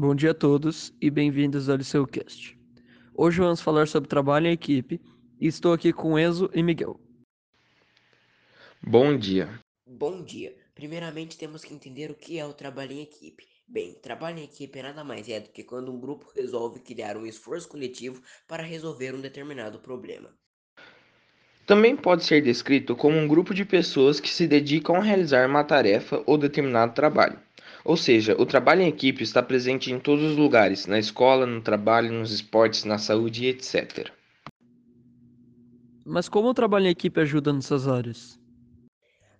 Bom dia a todos e bem-vindos ao LiceuCast. Hoje vamos falar sobre trabalho em equipe e estou aqui com Enzo e Miguel. Bom dia. Bom dia. Primeiramente temos que entender o que é o trabalho em equipe. Bem, trabalho em equipe nada mais é do que quando um grupo resolve criar um esforço coletivo para resolver um determinado problema. Também pode ser descrito como um grupo de pessoas que se dedicam a realizar uma tarefa ou determinado trabalho. Ou seja, o trabalho em equipe está presente em todos os lugares, na escola, no trabalho, nos esportes, na saúde, etc. Mas como o trabalho em equipe ajuda nessas áreas?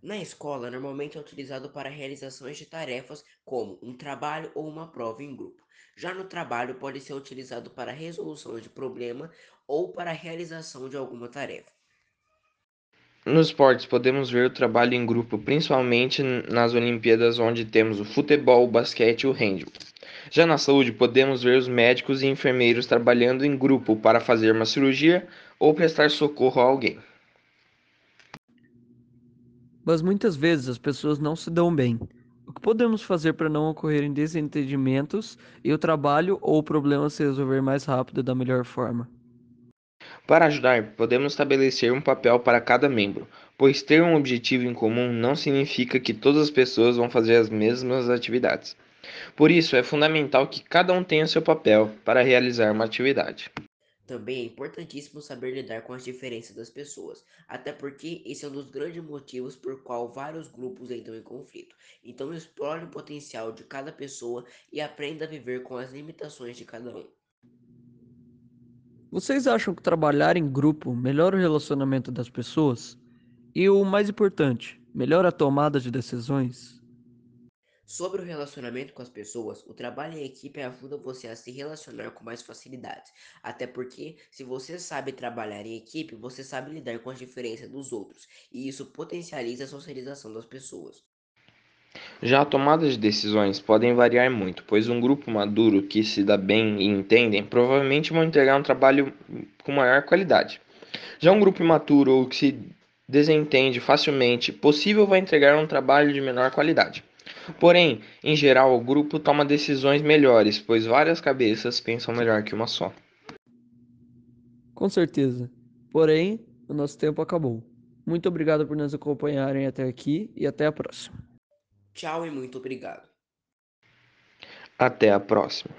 Na escola, normalmente é utilizado para realizações de tarefas como um trabalho ou uma prova em grupo. Já no trabalho, pode ser utilizado para a resolução de problema ou para a realização de alguma tarefa. Nos esportes, podemos ver o trabalho em grupo, principalmente nas Olimpíadas, onde temos o futebol, o basquete e o handball. Já na saúde, podemos ver os médicos e enfermeiros trabalhando em grupo para fazer uma cirurgia ou prestar socorro a alguém. Mas muitas vezes as pessoas não se dão bem. O que podemos fazer para não ocorrerem desentendimentos e o trabalho ou o problema se resolver mais rápido e da melhor forma? Para ajudar, podemos estabelecer um papel para cada membro, pois ter um objetivo em comum não significa que todas as pessoas vão fazer as mesmas atividades. Por isso, é fundamental que cada um tenha seu papel para realizar uma atividade. Também é importantíssimo saber lidar com as diferenças das pessoas, até porque esse é um dos grandes motivos por qual vários grupos entram em conflito. Então explore o potencial de cada pessoa e aprenda a viver com as limitações de cada um. Vocês acham que trabalhar em grupo melhora o relacionamento das pessoas? E o mais importante, melhora a tomada de decisões? Sobre o relacionamento com as pessoas, o trabalho em equipe ajuda você a se relacionar com mais facilidade. Até porque, se você sabe trabalhar em equipe, você sabe lidar com as diferenças dos outros, e isso potencializa a socialização das pessoas. Já a tomada de decisões podem variar muito, pois um grupo maduro que se dá bem e entendem provavelmente vão entregar um trabalho com maior qualidade. Já um grupo imaturo ou que se desentende facilmente, possível vai entregar um trabalho de menor qualidade. Porém, em geral, o grupo toma decisões melhores, pois várias cabeças pensam melhor que uma só. Com certeza. Porém, o nosso tempo acabou. Muito obrigado por nos acompanharem até aqui e até a próxima. Tchau e muito obrigado. Até a próxima.